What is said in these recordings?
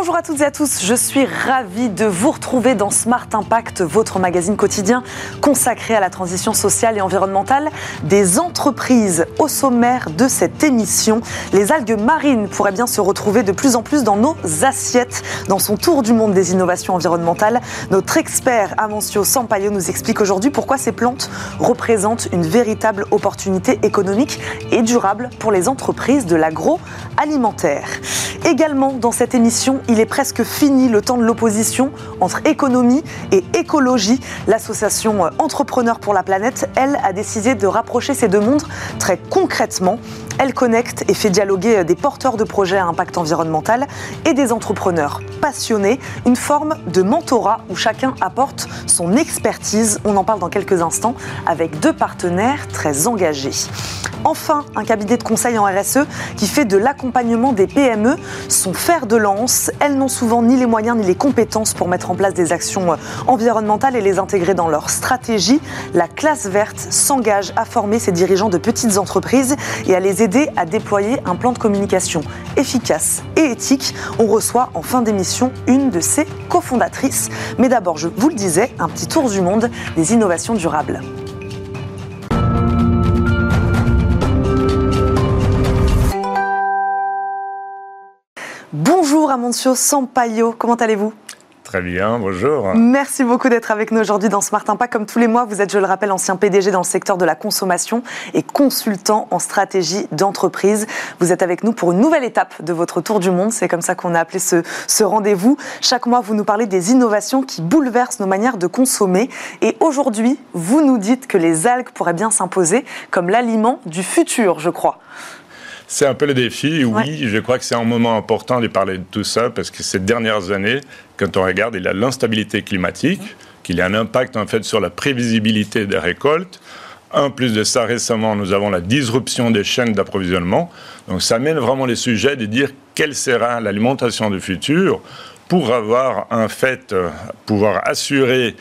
Bonjour à toutes et à tous, je suis ravie de vous retrouver dans Smart Impact, votre magazine quotidien consacré à la transition sociale et environnementale des entreprises. Au sommaire de cette émission, les algues marines pourraient bien se retrouver de plus en plus dans nos assiettes. Dans son tour du monde des innovations environnementales, notre expert Amancio Sampaio nous explique aujourd'hui pourquoi ces plantes représentent une véritable opportunité économique et durable pour les entreprises de l'agroalimentaire. Également dans cette émission, il est presque fini le temps de l'opposition entre économie et écologie. L'association Entrepreneurs pour la planète, elle, a décidé de rapprocher ces deux mondes très concrètement. Elle connecte et fait dialoguer des porteurs de projets à impact environnemental et des entrepreneurs passionnés, une forme de mentorat où chacun apporte son expertise. On en parle dans quelques instants avec deux partenaires très engagés. Enfin, un cabinet de conseil en RSE qui fait de l'accompagnement des PME son fer de lance. Elles n'ont souvent ni les moyens ni les compétences pour mettre en place des actions environnementales et les intégrer dans leur stratégie. La classe verte s'engage à former ses dirigeants de petites entreprises et à les aider à déployer un plan de communication efficace et éthique. On reçoit en fin d'émission une de ses cofondatrices. Mais d'abord, je vous le disais, un petit tour du monde des innovations durables. Bonjour Amancio Sampaio, comment allez-vous? Très bien, bonjour. Merci beaucoup d'être avec nous aujourd'hui dans Smart Impact. Comme tous les mois, vous êtes, je le rappelle, ancien PDG dans le secteur de la consommation et consultant en stratégie d'entreprise. Vous êtes avec nous pour une nouvelle étape de votre tour du monde. C'est comme ça qu'on a appelé ce, ce rendez-vous. Chaque mois, vous nous parlez des innovations qui bouleversent nos manières de consommer. Et aujourd'hui, vous nous dites que les algues pourraient bien s'imposer comme l'aliment du futur, je crois. C'est un peu le défi, oui. Je crois que c'est un moment important de parler de tout ça parce que ces dernières années, quand on regarde, il y a l'instabilité climatique, qu'il y a un impact en fait sur la prévisibilité des récoltes. En plus de ça, récemment, nous avons la disruption des chaînes d'approvisionnement. Donc ça mène vraiment les sujets de dire quelle sera l'alimentation du futur pour avoir en fait, euh, pouvoir assurer,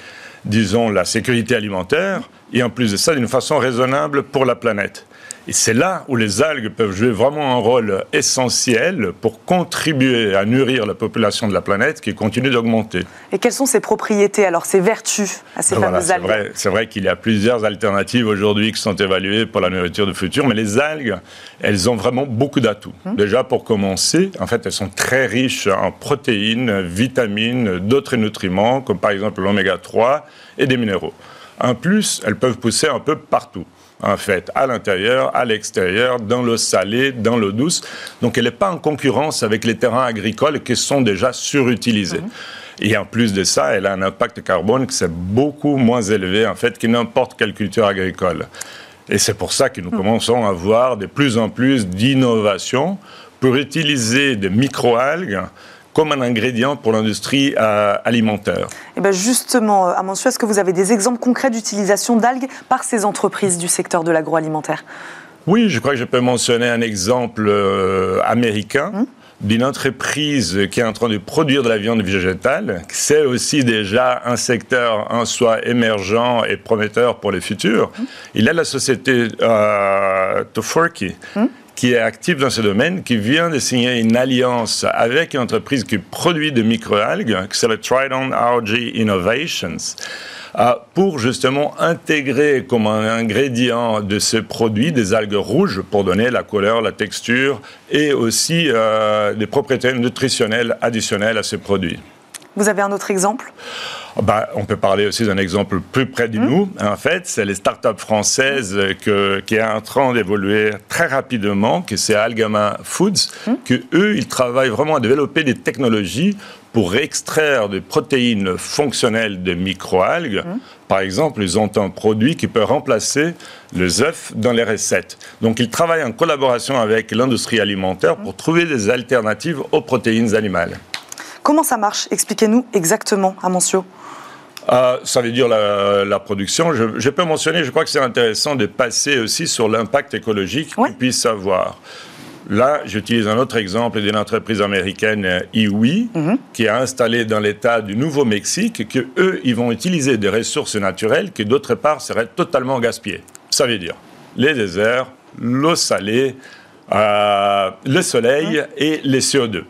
disons, la sécurité alimentaire et en plus de ça, d'une façon raisonnable pour la planète. Et c'est là où les algues peuvent jouer vraiment un rôle essentiel pour contribuer à nourrir la population de la planète qui continue d'augmenter. Et quelles sont ses propriétés, alors ses vertus à ces fameuses algues? C'est vrai, qu'il y a plusieurs alternatives aujourd'hui qui sont évaluées pour la nourriture du futur, mais les algues, elles ont vraiment beaucoup d'atouts. Hum. Déjà, pour commencer, en fait, elles sont très riches en protéines, vitamines, d'autres nutriments, comme par exemple l'oméga 3 et des minéraux. En plus, elles peuvent pousser un peu partout en fait, à l'intérieur, à l'extérieur, dans l'eau salée, dans l'eau douce. Donc elle n'est pas en concurrence avec les terrains agricoles qui sont déjà surutilisés. Mhm. Et en plus de ça, elle a un impact carbone qui est beaucoup moins élevé en fait que n'importe quelle culture agricole. Et c'est pour ça que nous mhm. commençons à voir de plus en plus d'innovations pour utiliser des microalgues comme un ingrédient pour l'industrie euh, alimentaire. Et eh bien justement, euh, Amancio, est-ce que vous avez des exemples concrets d'utilisation d'algues par ces entreprises du secteur de l'agroalimentaire? Oui, je crois que je peux mentionner un exemple euh, américain. Hum? d'une entreprise qui est en train de produire de la viande végétale. C'est aussi déjà un secteur en soi émergent et prometteur pour le futur. Hum? Il y a la société euh, Tofurky? Qui est actif dans ce domaine, qui vient de signer une alliance avec une entreprise qui produit de microalgues, qui s'appelle Trident Algae Innovations, euh, pour justement intégrer comme un ingrédient de ce produit des algues rouges pour donner la couleur, la texture et aussi euh, des propriétés nutritionnelles additionnelles à ce produit. Vous avez un autre exemple? Bah, on peut parler aussi d'un exemple plus près de mmh. nous. En fait, c'est les startups françaises que, qui est en train d'évoluer très rapidement, que c'est Algama Foods, mmh. que eux, ils travaillent vraiment à développer des technologies pour extraire des protéines fonctionnelles de microalgues. Mmh. Par exemple, ils ont un produit qui peut remplacer les œufs dans les recettes. Donc, ils travaillent en collaboration avec l'industrie alimentaire pour trouver des alternatives aux protéines animales. Comment ça marche Expliquez-nous exactement, Amancio. Euh, ça veut dire la, production. Je, peux mentionner, je crois que c'est intéressant de passer aussi sur l'impact écologique qu'on puisse avoir. Là, j'utilise un autre exemple d'une entreprise américaine, Iwi, mhm. qui est installée dans l'État du Nouveau-Mexique, que eux, ils vont utiliser des ressources naturelles qui, d'autre part, seraient totalement gaspillées. Ça veut dire les déserts, l'eau salée, euh, le soleil et les CO2.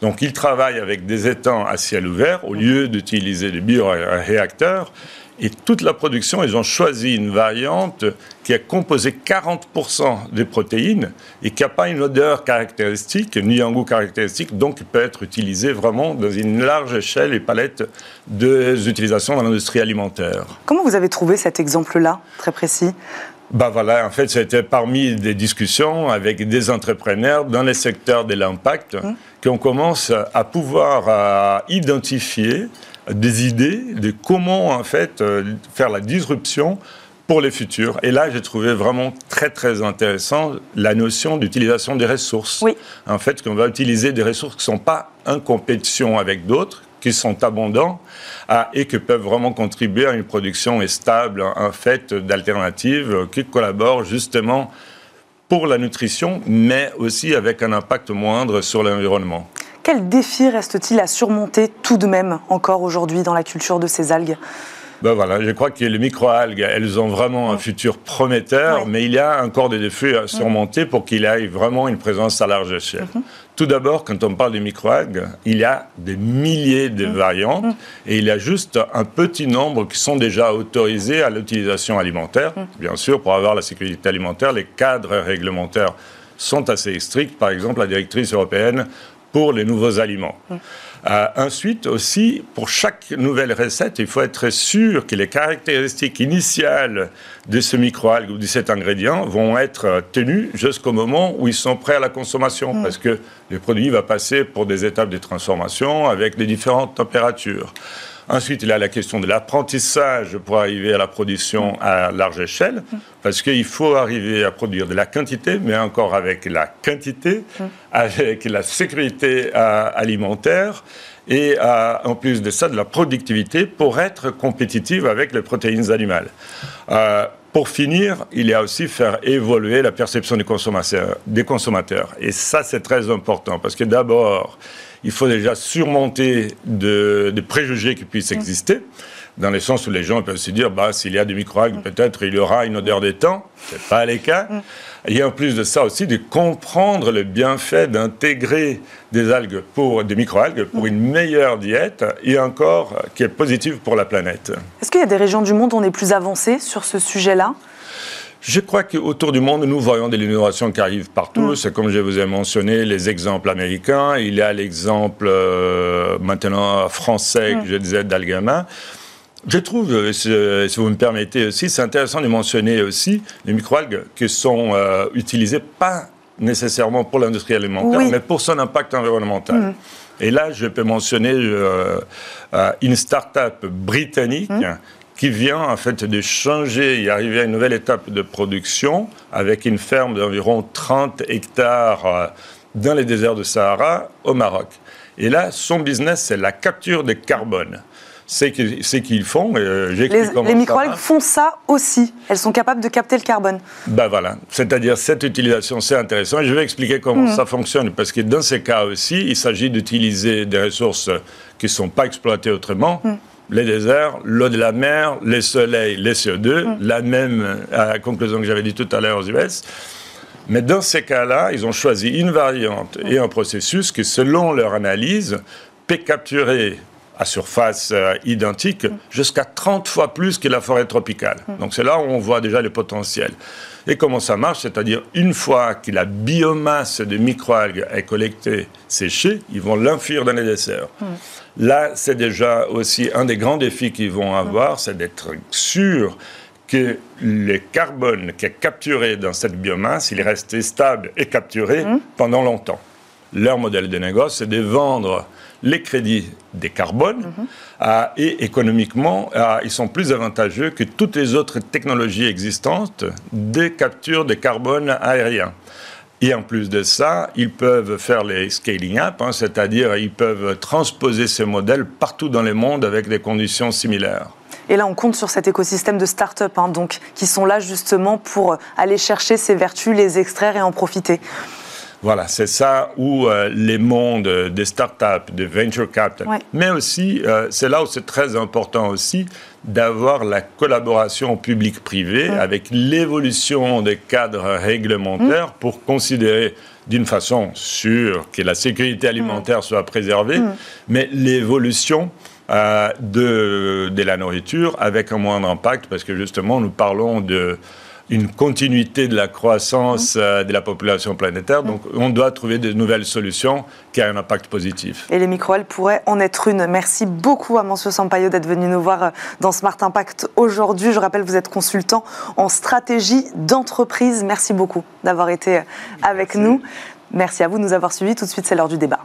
Donc ils travaillent avec des étangs à ciel ouvert au lieu d'utiliser des bioréacteurs. Et toute la production, ils ont choisi une variante qui a composé 40% des protéines et qui n'a pas une odeur caractéristique, ni un goût caractéristique, donc peut être utilisé vraiment dans une large échelle et palette des utilisations dans l'industrie alimentaire. Comment vous avez trouvé cet exemple-là, très précis? Bah voilà, en fait, c'était parmi des discussions avec des entrepreneurs dans les secteurs de l'impact mmh. qu'on commence à pouvoir identifier des idées de comment en fait euh, faire la disruption pour les futurs. Et là, j'ai trouvé vraiment très très intéressant la notion d'utilisation des ressources. Oui. En fait, qu'on va utiliser des ressources qui ne sont pas en compétition avec d'autres, qui sont abondants ah, et qui peuvent vraiment contribuer à une production stable, en fait, d'alternatives qui collaborent justement pour la nutrition, mais aussi avec un impact moindre sur l'environnement. Quel défi reste-t-il à surmonter tout de même encore aujourd'hui dans la culture de ces algues? Ben voilà, je crois que les microalgues, elles ont vraiment un futur prometteur, mais il y a encore des défis à surmonter pour qu'il ait vraiment une présence à large échelle. Mhm. Tout d'abord, quand on parle des microalgues, il y a des milliers de mhm. variantes mhm. et il y a juste un petit nombre qui sont déjà autorisés à l'utilisation alimentaire. Bien sûr, pour avoir la sécurité alimentaire, les cadres réglementaires sont assez stricts. Par exemple, la directrice européenne pour les nouveaux aliments. Euh, ensuite aussi, pour chaque nouvelle recette, il faut être sûr que les caractéristiques initiales de ce microalgue ou de cet ingrédient vont être tenues jusqu'au moment où ils sont prêts à la consommation, mm. parce que le produit va passer pour des étapes de transformation avec des différentes températures. Ensuite, il y a la question de l'apprentissage pour arriver à la production à large échelle, parce qu'il faut arriver à produire de la quantité, mais encore avec la quantité, avec la sécurité euh, alimentaire et euh, en plus de ça, de la productivité pour être compétitive avec les protéines animales. Euh, pour finir, il y a aussi faire évoluer la perception des consommateurs. Des consommateurs. Et ça, c'est très important, parce que d'abord, il faut déjà surmonter de, préjugés qui puissent exister, dans le sens où les gens peuvent se dire, bah, s'il y a des microalgues, peut-être il y aura une odeur des temps. Ce n'est pas le cas. Et en plus de ça aussi, de comprendre le bienfait d'intégrer des algues pour des microalgues pour une meilleure diète et encore qui est positive pour la planète. Est-ce qu'il y a des régions du monde où on est plus avancé sur ce sujet-là? Je crois qu'autour du monde, nous voyons de l'innovation qui arrive partout. Mm. C'est comme je vous ai mentionné les exemples américains. Il y a l'exemple euh, maintenant français, que mm. je disais, d'Algama. Je trouve, euh, euh, si vous me permettez aussi, c'est intéressant de mentionner aussi les microalgues qui sont utilisées pas nécessairement pour l'industrie alimentaire, mais pour son impact environnemental. Mm. Et là, je peux mentionner une start-up britannique qui vient en fait de changer et arriver à une nouvelle étape de production avec une ferme d'environ 30 hectares euh, dans les déserts de Sahara au Maroc. Et là, son business, c'est la capture de carbone. C'est qu'ils font. Euh, les, les microalgues font ça aussi. Elles sont capables de capter le carbone. Ben voilà. C'est-à-dire, cette utilisation, c'est intéressant. Et je vais expliquer comment mmh. ça fonctionne. Parce que dans ces cas aussi, il s'agit d'utiliser des ressources qui ne sont pas exploitées autrement. Mmh les déserts, l'eau de la mer, les soleils, les CO2, mm. la même euh, conclusion que j'avais dit tout à l'heure aux US. Mais dans ces cas-là, ils ont choisi une variante et un processus qui, selon leur analyse, peut capturer à surface euh, identique jusqu'à 30 fois plus que la forêt tropicale. Mm. Donc c'est là où on voit déjà le potentiel. Et comment ça marche? C'est-à-dire, une fois que la biomasse de microalgues est collectée, séchée, ils vont l'infuir dans les desserts. Là, c'est déjà aussi un des grands défis qu'ils vont avoir, c'est d'être sûr que le carbone qui est capturé dans cette biomasse, il reste stable et capturé mmh. pendant longtemps. Leur modèle de négoce, c'est de vendre les crédits des carbones mmh. et économiquement, ils sont plus avantageux que toutes les autres technologies existantes de capture de carbone aérien. Et en plus de ça, ils peuvent faire les scaling up, hein, c'est-à-dire ils peuvent transposer ces modèles partout dans le monde avec des conditions similaires. Et là, on compte sur cet écosystème de start-up, hein, donc, qui sont là justement pour aller chercher ces vertus, les extraire et en profiter. Voilà, c'est ça où euh, les mondes des startups, des venture capital, mais aussi, euh, c'est là où c'est très important aussi d'avoir la collaboration public-privé avec l'évolution des cadres réglementaires mmh. pour considérer d'une façon sûre que la sécurité alimentaire mmh. soit préservée, mmh. mais l'évolution euh, de, de, la nourriture avec un moindre impact, parce que justement, nous parlons de une continuité de la croissance euh, de la population planétaire. Donc, on doit trouver de nouvelles solutions qui aient un impact positif. Et les micro-ailes pourraient en être une. Merci beaucoup à Monsieur Sampaio d'être venu nous voir euh, dans Smart Impact aujourd'hui. Je rappelle, vous êtes consultant en stratégie d'entreprise. Merci beaucoup d'avoir été avec nous. Merci à vous de nous avoir suivis. Tout de suite, c'est l'heure du débat.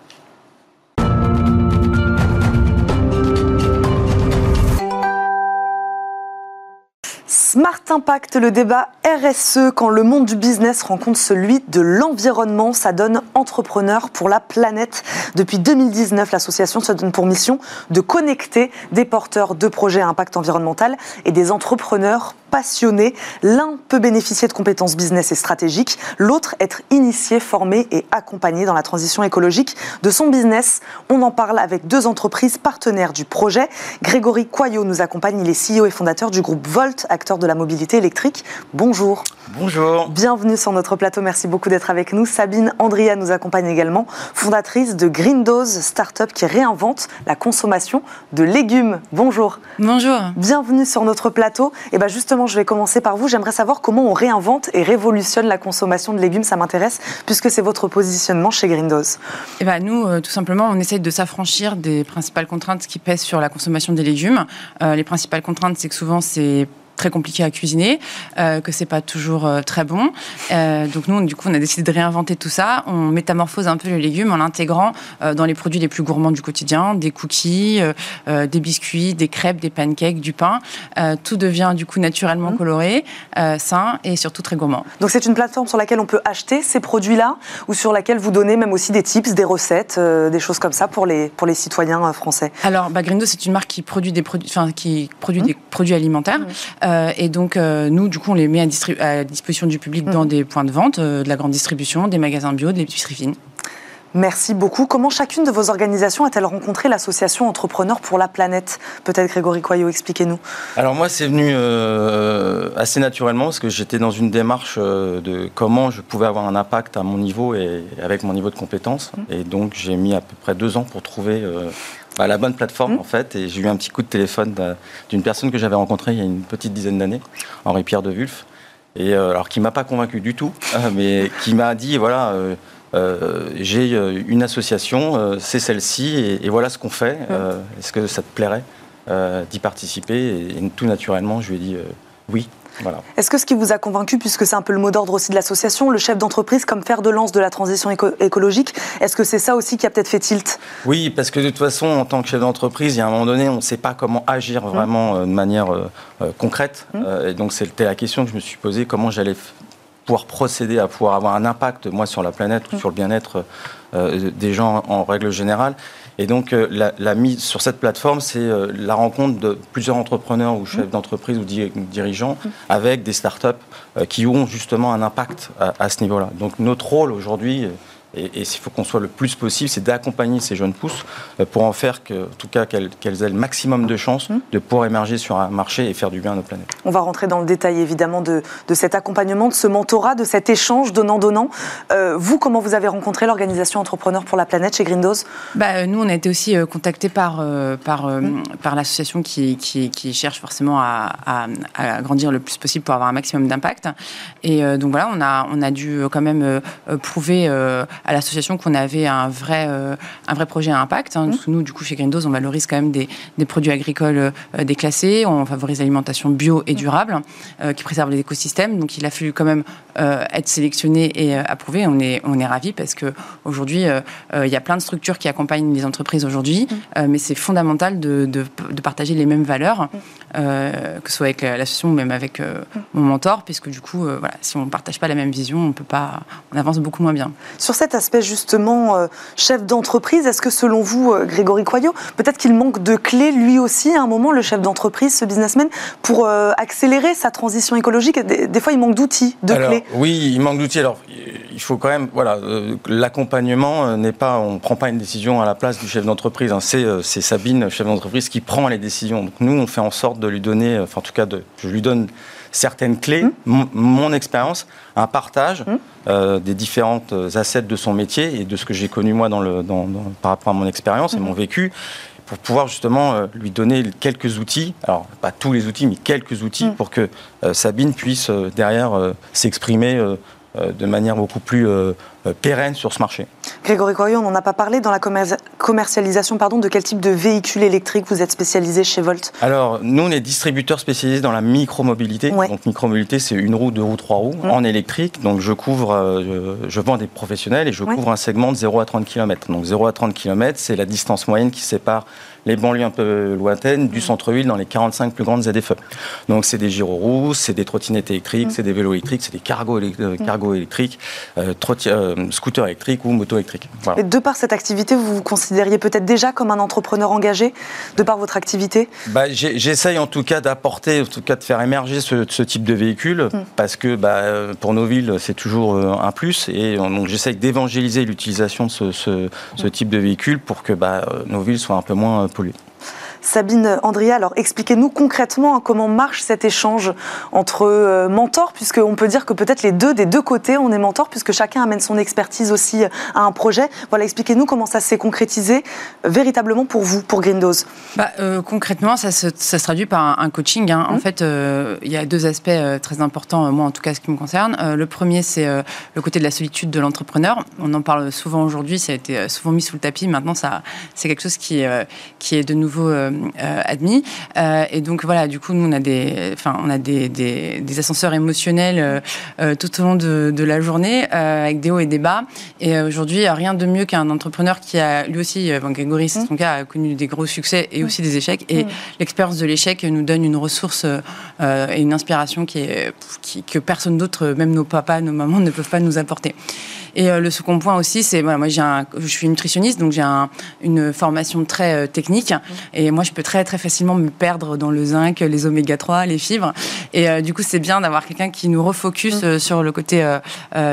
Smart Impact, le débat RSE, quand le monde du business rencontre celui de l'environnement, ça donne entrepreneur pour la planète. Depuis 2019, l'association se donne pour mission de connecter des porteurs de projets à impact environnemental et des entrepreneurs passionnés. L'un peut bénéficier de compétences business et stratégiques, l'autre être initié, formé et accompagné dans la transition écologique de son business. On en parle avec deux entreprises partenaires du projet. Grégory Coyot nous accompagne, il est CEO et fondateur du groupe Volt, acteur de la mobilité électrique. Bonjour. Bonjour. Bienvenue sur notre plateau, merci beaucoup d'être avec nous. Sabine Andria nous accompagne également, fondatrice de Green Dose, start-up qui réinvente la consommation de légumes. Bonjour. Bonjour. Bienvenue sur notre plateau. Et bien justement, je vais commencer par vous. J'aimerais savoir comment on réinvente et révolutionne la consommation de légumes. Ça m'intéresse, puisque c'est votre positionnement chez Grindos. Eh ben, nous, euh, tout simplement, on essaye de s'affranchir des principales contraintes qui pèsent sur la consommation des légumes. Euh, les principales contraintes, c'est que souvent, c'est très compliqué à cuisiner, euh, que c'est pas toujours euh, très bon. Euh, donc nous, du coup, on a décidé de réinventer tout ça. On métamorphose un peu les légumes en l'intégrant euh, dans les produits les plus gourmands du quotidien, des cookies, des biscuits, des crêpes, des pancakes, du pain. tout devient du coup naturellement mmh. coloré, sain et surtout très gourmand. Donc c'est une plateforme sur laquelle on peut acheter ces produits-là ou sur laquelle vous donnez même aussi des tips, des recettes, des choses comme ça pour les, pour les citoyens français? Alors, bah, Grindo, c'est une marque qui produit des produits, enfin, qui produit mmh. des produits alimentaires. Mmh. Euh, et donc, euh, nous, du coup, on les met à, disposition du public dans mhm. des points de vente, euh, de la grande distribution, des magasins bio, des l'épicerie fine. Merci beaucoup. Comment chacune de vos organisations a-t-elle rencontré l'association Entrepreneurs pour la planète? Peut-être Grégory Coyot, expliquez-nous. Alors moi, c'est venu assez naturellement parce que j'étais dans une démarche de comment je pouvais avoir un impact à mon niveau et avec mon niveau de compétence. Mhm. Et donc j'ai mis à peu près deux ans pour trouver bah, la bonne plateforme mmh. en fait. Et j'ai eu un petit coup de téléphone d'une personne que j'avais rencontrée il y a une petite dizaine d'années, Henri Pierre de Wulf, et euh, alors qui m'a pas convaincu du tout, euh, mais qui m'a dit voilà. Euh, j'ai une association, c'est celle-ci, et, voilà ce qu'on fait. Mmh. Est-ce que ça te plairait d'y participer et, tout naturellement, je lui ai dit oui. Est-ce que ce qui vous a convaincu, puisque c'est un peu le mot d'ordre aussi de l'association, le chef d'entreprise comme fer de lance de la transition écologique, est-ce que c'est ça aussi qui a peut-être fait tilt? Oui, parce que de toute façon, en tant que chef d'entreprise, il y a un moment donné, on ne sait pas comment agir mmh. vraiment euh, de manière euh, euh, concrète. Mmh. et donc c'était la question que je me suis posée, comment j'allais pouvoir procéder à pouvoir avoir un impact, moi, sur la planète ou mmh. sur le bien-être des gens en règle générale. Et donc, euh, la, mise sur cette plateforme, c'est euh, la rencontre de plusieurs entrepreneurs ou chefs d'entreprise ou dirigeants avec des startups euh, qui ont justement un impact à ce niveau-là. Donc, notre rôle aujourd'hui, et, il faut qu'on soit le plus possible, c'est d'accompagner ces jeunes pousses euh, pour en faire que, en tout cas qu'elles aient le maximum de chances mmh. de pouvoir émerger sur un marché et faire du bien à notre planète. On va rentrer dans le détail évidemment de, cet accompagnement, de ce mentorat, de cet échange donnant-donnant. Euh, vous, comment vous avez rencontré l'organisation Entrepreneurs pour la planète chez Grindos? Bah, euh, Nous, on a été aussi contactés par, par, mmh. par l'association qui, qui, cherche forcément à, à, grandir le plus possible pour avoir un maximum d'impact. Et donc voilà, on a, on a dû quand même prouver à l'association qu'on avait un vrai, euh, un vrai projet à impact. Hein. Mmh. Nous, du coup, chez Greendos, on valorise quand même des, des produits agricoles euh, déclassés, on favorise l'alimentation bio et mmh. durable, euh, qui préserve les écosystèmes. Donc, il a fallu quand même être sélectionné et approuvé. On est, on est ravis parce qu'aujourd'hui, il y a plein de structures qui accompagnent les entreprises aujourd'hui, mmh. mais c'est fondamental de, de, de, partager les mêmes valeurs, que ce soit avec l'association ou même avec mon mentor, puisque du coup, voilà, si on ne partage pas la même vision, on peut pas, on avance beaucoup moins bien. Sur cette aspect justement euh, chef d'entreprise, est-ce que selon vous, euh, Grégory Coyot, peut-être qu'il manque de clés lui aussi à un moment, le chef d'entreprise, ce businessman, pour euh, accélérer sa transition écologique? Des, fois, il manque d'outils, de clés. Oui, il manque d'outils. Alors, il faut quand même, voilà, l'accompagnement n'est pas, on ne prend pas une décision à la place du chef d'entreprise. Hein. c'est, Sabine, chef d'entreprise, qui prend les décisions. Donc nous, on fait en sorte de lui donner, enfin en tout cas, de, je lui donne certaines clés, mmh. mon, expérience, un partage mmh. des différentes assets de son métier et de ce que j'ai connu moi dans le, dans, par rapport à mon expérience et mmh. mon vécu pour pouvoir justement euh, lui donner quelques outils, alors pas tous les outils, mais quelques outils pour que euh, Sabine puisse euh, derrière s'exprimer de manière beaucoup plus pérenne sur ce marché. Grégory Coyot, on n'en a pas parlé dans la commercialisation pardon, de quel type de véhicule électrique vous êtes spécialisé chez Volt? Alors, nous, on est distributeur spécialisé dans la micromobilité. mobilité Donc, micromobilité, c'est une roue, deux roues, trois roues mm. en électrique. Donc, je couvre, je vends des professionnels et je couvre un segment de 0 à 30 km. Donc, 0 à 30 km, c'est la distance moyenne qui sépare les banlieues un peu lointaines du centre-ville dans les 45 plus grandes ZFE. Donc c'est des gyroroues, c'est des trottinettes électriques, mm. c'est des vélos électriques, c'est des cargos, euh, mm. électriques, euh, euh, scooters électriques ou motos électriques. Et de par cette activité, vous vous considériez peut-être déjà comme un entrepreneur engagé, de par votre activité bah, J'essaye en tout cas d'apporter, en tout cas de faire émerger ce, type de véhicule, mm. parce que bah, pour nos villes, c'est toujours un plus. Et donc j'essaye d'évangéliser l'utilisation de ce, type de véhicule pour que bah, nos villes soient un peu moins polluées. Sabine Andria, alors expliquez-nous concrètement hein, comment marche cet échange entre euh, mentors, puisqu'on peut dire que peut-être les deux, des deux côtés, on est mentors, puisque chacun amène son expertise aussi à un projet. Voilà, expliquez-nous comment ça s'est concrétisé euh, véritablement pour vous, pour Grindose. Bah, euh, concrètement, ça se, traduit par un, coaching. Hein. En mmh. fait, il y a deux aspects très importants, moi en tout cas, ce qui me concerne. le premier, c'est le côté de la solitude de l'entrepreneur. On en parle souvent aujourd'hui, ça a été souvent mis sous le tapis. Maintenant, ça, c'est quelque chose qui, qui est de nouveau euh, admis. Euh, et donc voilà, du coup, nous on a des, enfin, on a des, des, ascenseurs émotionnels euh, tout au long de, de la journée avec des hauts et des bas. Et aujourd'hui, rien de mieux qu'un entrepreneur qui a lui aussi, bon, Grégory, c'est son cas, a connu des gros succès et mmh. aussi des échecs. Et mmh. l'expérience de l'échec nous donne une ressource et une inspiration qui est, qui, que personne d'autre, même nos papas, nos mamans, ne peuvent pas nous apporter. Et euh, le second point aussi, c'est voilà, moi j'ai je suis nutritionniste, donc j'ai une formation très euh, technique. Et moi, je peux très très facilement me perdre dans le zinc, les oméga 3, les fibres. Et euh, du coup, c'est bien d'avoir quelqu'un qui nous refocus mm. sur le côté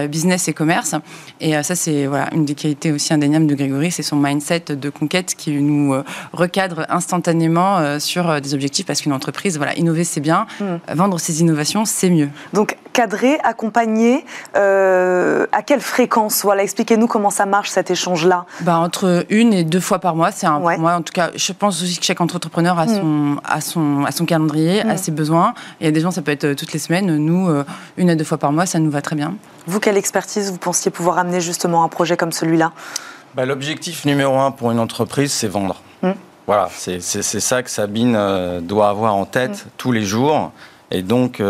business et commerce. Et ça, c'est voilà une des qualités aussi indéniables de Grégory, c'est son mindset de conquête qui nous recadre instantanément sur des objectifs parce qu'une entreprise, voilà, innover c'est bien, mm. vendre ses innovations c'est mieux. Donc cadrer, accompagner, à quelle fréquence? Voilà, expliquez-nous comment ça marche cet échange-là. Bah, entre une et deux fois par mois, c'est un. Moi, en tout cas, je pense aussi que chaque entrepreneur a mm. son, a son, a son calendrier, a mm. ses besoins. Il y a des gens, ça peut être euh, toutes les semaines. Nous, euh, une à deux fois par mois, ça nous va très bien. Vous, quelle expertise vous pensiez pouvoir amener justement un projet comme celui-là? Bah, L'objectif numéro un pour une entreprise, c'est vendre. Mm. Voilà, c'est ça que Sabine euh, doit avoir en tête tous les jours. Et donc,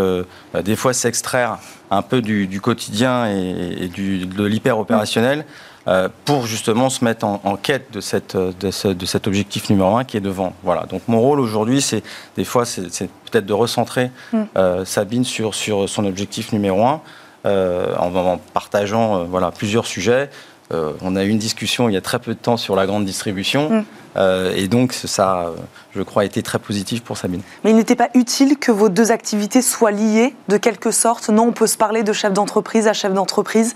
bah, des fois, s'extraire un peu du, quotidien et, du, de l'hyper opérationnel euh, pour justement se mettre en, quête de, cette, de, cet objectif numéro un qui est devant. Voilà. Donc mon rôle aujourd'hui, c'est des fois, c'est peut-être de recentrer mm. euh, Sabine sur, sur son objectif numéro un euh, en, partageant voilà, plusieurs sujets. On a eu une discussion il y a très peu de temps sur la grande distribution. Mm. Euh, et donc, ça, je crois, a été très positif pour Sabine. Mais il n'était pas utile que vos deux activités soient liées de quelque sorte? Non, on peut se parler de chef d'entreprise à chef d'entreprise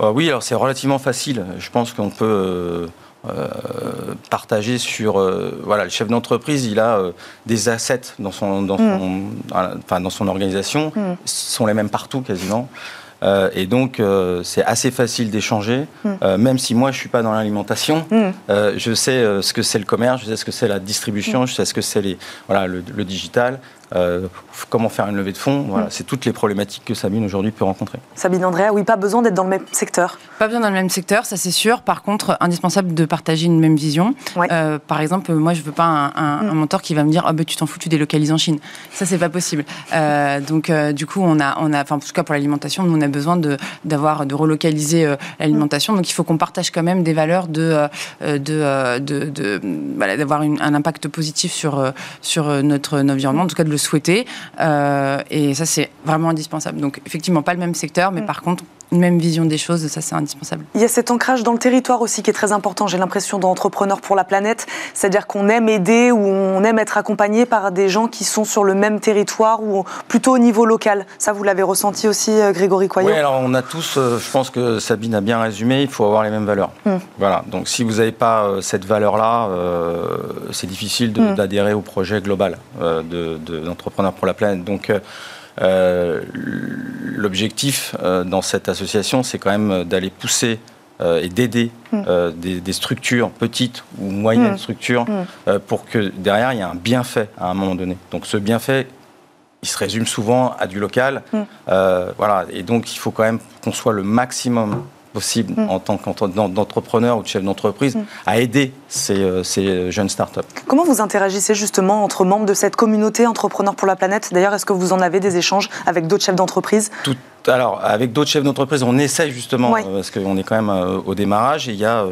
euh, Oui, alors c'est relativement facile. Je pense qu'on peut. Euh, partager sur voilà le chef d'entreprise il a des assets dans son dans son, mm. enfin, dans son organisation mm. sont les mêmes partout quasiment euh, et donc, euh, c'est assez facile d'échanger, hmm. euh, même si moi, je ne suis pas dans l'alimentation. Hmm. je sais ce que c'est le commerce, je sais ce que c'est la distribution, hmm. je sais ce que c'est voilà, le, le, digital. Euh, comment faire une levée de fonds. Voilà, mm. c'est toutes les problématiques que Sabine aujourd'hui peut rencontrer. Sabine Andrea, oui, pas besoin d'être dans le même secteur. Pas besoin dans le même secteur, ça c'est sûr. Par contre, indispensable de partager une même vision. Euh, par exemple, moi je veux pas un, mm. mentor qui va me dire oh, ben, tu t'en fous, tu délocalises en Chine. Ça c'est pas possible. Euh, donc du coup, on a, on a, enfin en tout cas pour l'alimentation, nous on a besoin de d'avoir de relocaliser l'alimentation. Donc il faut qu'on partage quand même des valeurs de de, de, d'avoir un impact positif sur sur notre environnement, en tout cas de le souhaiter. Euh, et ça, c'est vraiment indispensable. Donc, effectivement, pas le même secteur, mais mm. par contre, une même vision des choses, ça c'est indispensable. Il y a cet ancrage dans le territoire aussi qui est très important, j'ai l'impression, d'entrepreneurs pour la planète, c'est-à-dire qu'on aime aider ou on aime être accompagné par des gens qui sont sur le même territoire ou plutôt au niveau local. Ça, vous l'avez ressenti aussi, euh, Grégory Coyot Oui, alors on a tous, euh, je pense que Sabine a bien résumé, il faut avoir les mêmes valeurs. Hmm. Voilà, donc si vous n'avez pas euh, cette valeur-là, c'est difficile hmm. d'adhérer au projet global d'entrepreneurs de, pour la planète. Donc, euh, l'objectif euh, dans cette association, c'est quand même d'aller pousser euh, et d'aider hmm. des, structures petites ou moyennes hmm. structures hmm. pour que derrière il y ait un bienfait à un moment donné. Donc ce bienfait, il se résume souvent à du local. voilà, et donc il faut quand même qu'on soit le maximum possible mm. en tant qu'entrepreneur ou de chef d'entreprise mm. à aider ces, euh, ces, jeunes startups. Comment vous interagissez justement entre membres de cette communauté Entrepreneurs pour la planète? D'ailleurs, est-ce que vous en avez des échanges avec d'autres chefs d'entreprise? Alors, avec d'autres chefs d'entreprise, on essaye justement, euh, parce qu'on est quand même euh, au démarrage, et il y a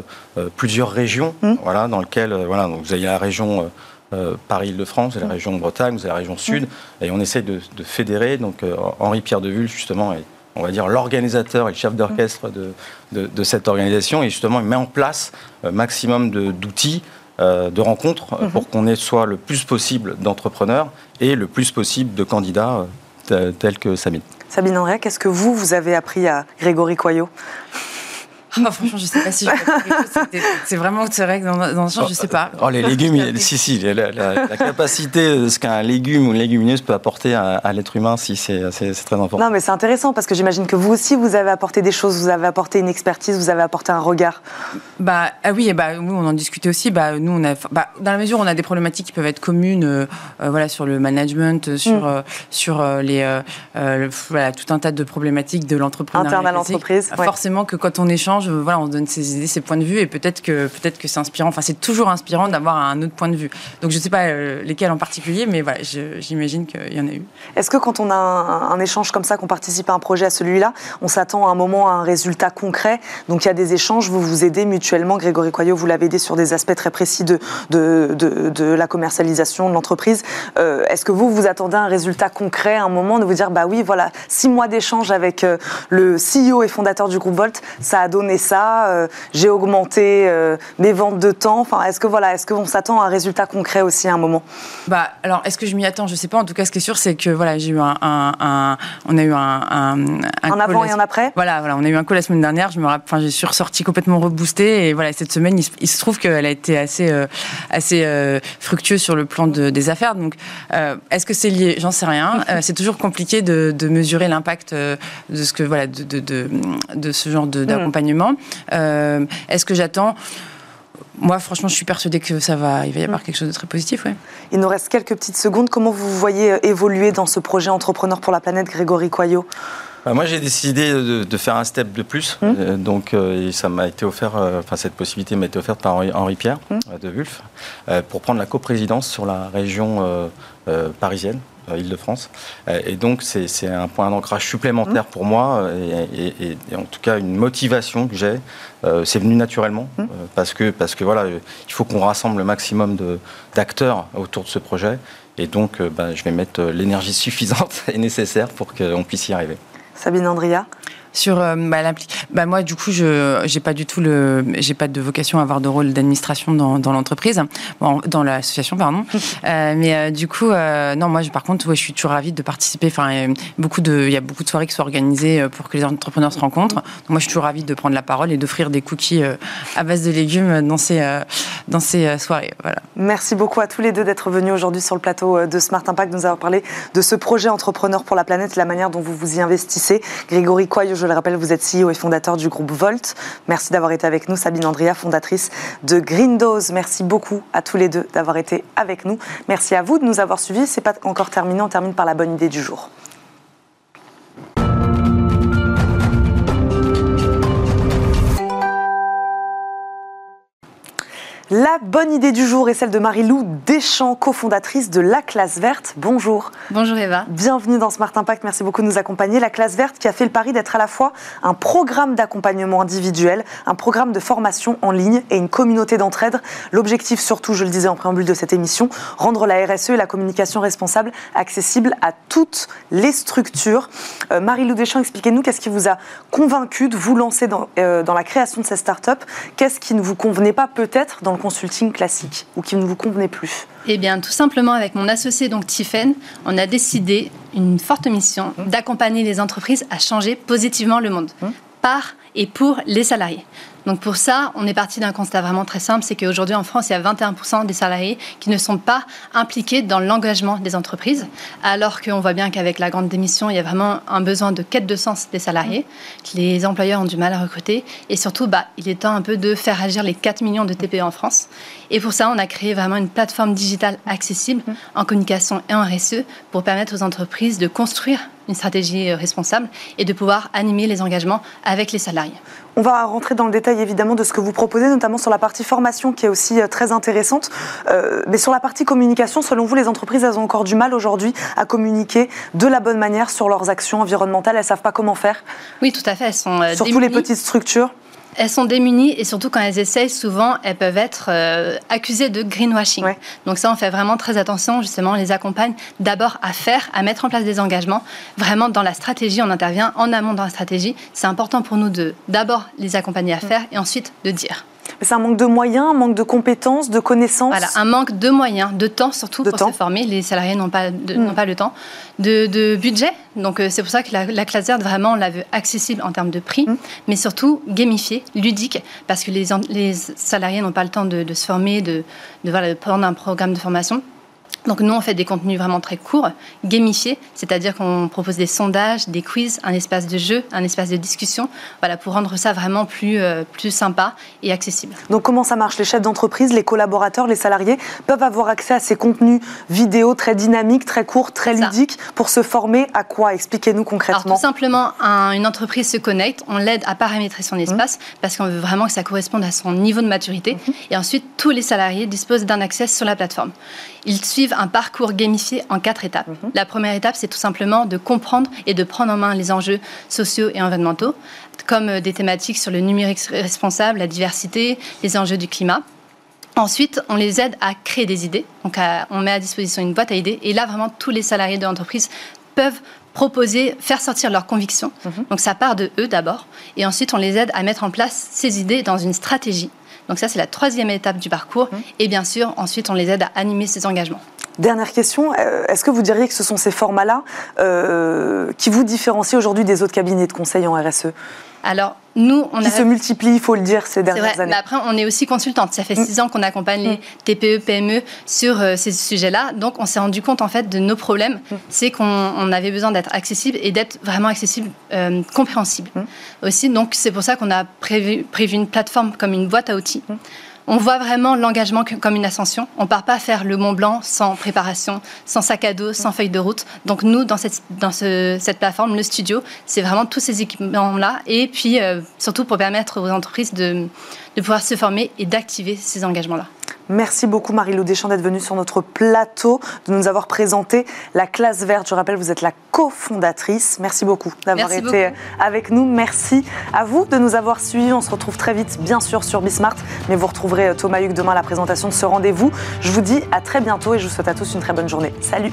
plusieurs régions mm. voilà, dans lesquelles, voilà, donc vous avez la région... Paris-Île-de-France, vous avez la région de Bretagne, vous avez la région Sud, et on essaye de, de fédérer. Donc Henri Pierre de Devule, justement, est on va dire, l'organisateur et le chef d'orchestre de, de, cette organisation. Et justement, il met en place un maximum d'outils, euh, de, rencontres, euh, mhm. pour qu'on ait soit le plus possible d'entrepreneurs et le plus possible de candidats euh, tels que Sabine. Sabine André, qu'est-ce que vous, vous avez appris à Grégory Coyot? Ah, franchement, je sais pas si je C'est vraiment, c'est vrai que dans, dans le sens, je sais pas. Oh, les légumes, si, si, la, la, capacité de ce qu'un légume ou une légumineuse peut apporter à, l'être humain, si, c'est très important. Non, mais c'est intéressant parce que j'imagine que vous aussi, vous avez apporté des choses, vous avez apporté une expertise, vous avez apporté un regard. Bah, ah oui, bah, nous, on en discutait aussi. Bah, nous, on a, bah, dans la mesure où on a des problématiques qui peuvent être communes, euh, euh, voilà, sur le management, sur, mm. euh, sur les, voilà, tout un tas de problématiques de l'entrepreneuriat. Interne à l'entreprise. Forcément que quand on échange, voilà, on donne ses idées, ses points de vue, et peut-être que c'est inspirant. Enfin, c'est toujours inspirant d'avoir un autre point de vue. Donc, je ne sais pas euh, lesquels en particulier, mais j'imagine qu'il y en a eu. Est-ce que quand on a un, échange comme ça, qu'on participe à un projet à celui-là, on s'attend à un moment à un résultat concret? Donc, il y a des échanges, vous vous aidez mutuellement. Grégory Coyot, vous l'avez aidé sur des aspects très précis de, la commercialisation de l'entreprise. Euh, est-ce que vous, vous attendez un résultat concret, un moment de vous dire, bah oui, voilà, six mois d'échange avec euh, le CEO et fondateur du groupe Volt, ça a donné ça, euh, j'ai augmenté euh, mes ventes de temps. Enfin, est-ce que voilà, est-ce qu'on s'attend à un résultat concret aussi à un moment? Bah, alors, est-ce que je m'y attends? Je sais pas. En tout cas, ce qui est sûr, c'est que voilà, j'ai eu un, on a eu un, un, un avant et un après? Voilà, voilà, on a eu un call la semaine dernière. Je me, enfin, j'ai suis ressorti complètement reboosté et voilà, cette semaine, il, se trouve qu'elle a été assez, euh, assez fructueuse sur le plan de, des affaires. Donc, est-ce que c'est lié? J'en sais rien. c'est toujours compliqué de, de mesurer l'impact de ce que voilà, de, de, ce genre mm. Euh, est-ce que j'attends? Moi, franchement, je suis persuadée que ça va, il va y avoir mm. quelque chose de très positif. Ouais. Il nous reste quelques petites secondes. Comment vous voyez euh, évoluer dans ce projet Entrepreneur pour la planète, Grégory Coyot? Bah, moi, j'ai décidé de, faire un step de plus. Mm. Euh, donc, ça m'a été offert, enfin, cette possibilité m'a été offerte par Henri, Pierre mm. de Wulf pour prendre la coprésidence sur la région parisienne. Île-de-France. Euh, et donc, c'est un point d'ancrage supplémentaire mmh. pour moi et, en tout cas une motivation que j'ai. Euh, c'est venu naturellement mmh. euh, parce, que, parce que voilà, il faut qu'on rassemble le maximum d'acteurs autour de ce projet. Et donc, bah, je vais mettre l'énergie suffisante et nécessaire pour qu'on puisse y arriver. Sabine Andria sur euh, bah, bah, moi du coup je j'ai pas du tout le j'ai pas de vocation à avoir de rôle d'administration dans, dans l'entreprise. Bon, dans l'association pardon. Euh, mais euh, du coup euh, non moi je, par contre ouais, je suis toujours ravie de participer. Enfin beaucoup de il y a beaucoup de soirées qui sont organisées pour que les entrepreneurs se rencontrent. Donc, moi je suis toujours ravie de prendre la parole et d'offrir des cookies à base de légumes dans ces dans ces soirées. Voilà. Merci beaucoup à tous les deux d'être venus aujourd'hui sur le plateau de Smart Impact nous avoir parlé de ce projet entrepreneur pour la planète la manière dont vous vous y investissez. Grégory Coy je le rappelle, vous êtes CEO et fondateur du groupe Volt. Merci d'avoir été avec nous. Sabine Andrea, fondatrice de Green Dose. Merci beaucoup à tous les deux d'avoir été avec nous. Merci à vous de nous avoir suivis. C'est pas encore terminé. On termine par la bonne idée du jour. La bonne idée du jour est celle de Marie-Lou Deschamps, cofondatrice de La Classe Verte. Bonjour. Bonjour Eva. Bienvenue dans Smart Impact. Merci beaucoup de nous accompagner. La Classe Verte qui a fait le pari d'être à la fois un programme d'accompagnement individuel, un programme de formation en ligne et une communauté d'entraide. L'objectif surtout, je le disais en préambule de cette émission, rendre la RSE et la communication responsable accessibles à toutes les structures. Euh, Marie-Lou Deschamps, expliquez-nous qu'est-ce qui vous a convaincu de vous lancer dans, euh, dans la création de cette start-up Qu'est-ce qui ne vous convenait pas peut-être dans le consulting classique ou qui ne vous convenait plus Eh bien, tout simplement, avec mon associé, donc Tiffen, on a décidé une forte mission mmh. d'accompagner les entreprises à changer positivement le monde. Mmh. Par et pour les salariés. Donc pour ça, on est parti d'un constat vraiment très simple, c'est qu'aujourd'hui en France, il y a 21% des salariés qui ne sont pas impliqués dans l'engagement des entreprises, alors qu'on voit bien qu'avec la grande démission, il y a vraiment un besoin de quête de sens des salariés, que les employeurs ont du mal à recruter, et surtout, bah, il est temps un peu de faire agir les 4 millions de TPE en France. Et pour ça, on a créé vraiment une plateforme digitale accessible en communication et en RSE pour permettre aux entreprises de construire une stratégie responsable et de pouvoir animer les engagements avec les salariés. On va rentrer dans le détail évidemment de ce que vous proposez, notamment sur la partie formation qui est aussi euh, très intéressante. Euh, mais sur la partie communication, selon vous, les entreprises, elles ont encore du mal aujourd'hui à communiquer de la bonne manière sur leurs actions environnementales. Elles ne savent pas comment faire Oui, tout à fait. Elles sont euh, Surtout les petites structures elles sont démunies et surtout quand elles essayent, souvent elles peuvent être euh, accusées de greenwashing. Donc ça, on fait vraiment très attention. Justement, on les accompagne d'abord à faire, à mettre en place des engagements. Vraiment dans la stratégie, on intervient en amont dans la stratégie. C'est important pour nous de d'abord les accompagner à mm. faire et ensuite de dire. C'est un manque de moyens, un manque de compétences, de connaissances Voilà, un manque de moyens, de temps surtout pour se former. Les salariés n'ont pas, hmm. pas le temps. De, budget. Donc euh, c'est pour ça que la, classe verte, vraiment, on l'a veut accessible en termes de prix, hmm. mais surtout gamifié, ludique, parce que les, les salariés n'ont pas le temps de, se former, de, de, voilà, de prendre un programme de formation. Donc nous, on fait des contenus vraiment très courts, gamifiés, c'est-à-dire qu'on propose des sondages, des quiz, un espace de jeu, un espace de discussion, voilà, pour rendre ça vraiment plus, euh, plus sympa et accessible. Donc comment ça marche? Les chefs d'entreprise, les collaborateurs, les salariés peuvent avoir accès à ces contenus vidéo très dynamiques, très courts, très ludiques, pour se former à quoi? Expliquez-nous concrètement. Alors, tout simplement, une entreprise se connecte, on l'aide à paramétrer son espace, mmh. parce qu'on veut vraiment que ça corresponde à son niveau de maturité, mmh. et ensuite tous les salariés disposent d'un accès sur la plateforme. Ils suivent un parcours gamifié en quatre étapes. Mhm. La première étape, c'est tout simplement de comprendre et de prendre en main les enjeux sociaux et environnementaux, comme euh, des thématiques sur le numérique responsable, la diversité, les enjeux du climat. Ensuite, on les aide à créer des idées. Donc, on met à disposition une boîte à idées. Et là, vraiment, tous les salariés de l'entreprise peuvent proposer, faire sortir leurs convictions. Mhm. Donc, ça part de eux d'abord. Et ensuite, on les aide à mettre en place ces idées dans une stratégie donc ça, c'est la troisième étape du parcours. Mmh. Et bien sûr, ensuite, on les aide à animer ces engagements. Dernière question, euh, est-ce que vous diriez que ce sont ces formats-là euh, qui vous différencient aujourd'hui des autres cabinets de conseil en RSE alors, nous, on qui se multiplient, il faut le dire, ces dernières vrai, années. Mais après, on est aussi consultante. Ça fait mm. six ans qu'on accompagne les mm. TPE, PME sur euh, ces sujets-là. Donc, on s'est rendu compte en fait de nos problèmes. Mm. C'est qu'on avait besoin d'être accessible et d'être vraiment accessible, euh, compréhensible aussi. Donc, c'est pour ça qu'on a prévu, prévu une plateforme comme une boîte à outils on voit vraiment l'engagement comme une ascension. On ne part pas faire le Mont Blanc sans préparation, sans sac à dos, sans feuille de route. Donc nous, dans cette, dans plateforme, le studio, c'est vraiment tous ces équipements-là. Et puis, euh, surtout pour permettre aux entreprises de, de pouvoir se former et d'activer ces engagements-là. Merci beaucoup Marie-Lou Deschamps d'être venue sur notre plateau, de nous avoir présenté la classe verte. Je rappelle, vous êtes la cofondatrice. Merci beaucoup d'avoir été avec nous. Merci à vous de nous avoir suivis. On se retrouve très vite, bien sûr, sur Bismart, mais vous retrouverez Thomas Hugues demain à la présentation de ce rendez-vous. Je vous dis à très bientôt et je vous souhaite à tous une très bonne journée. Salut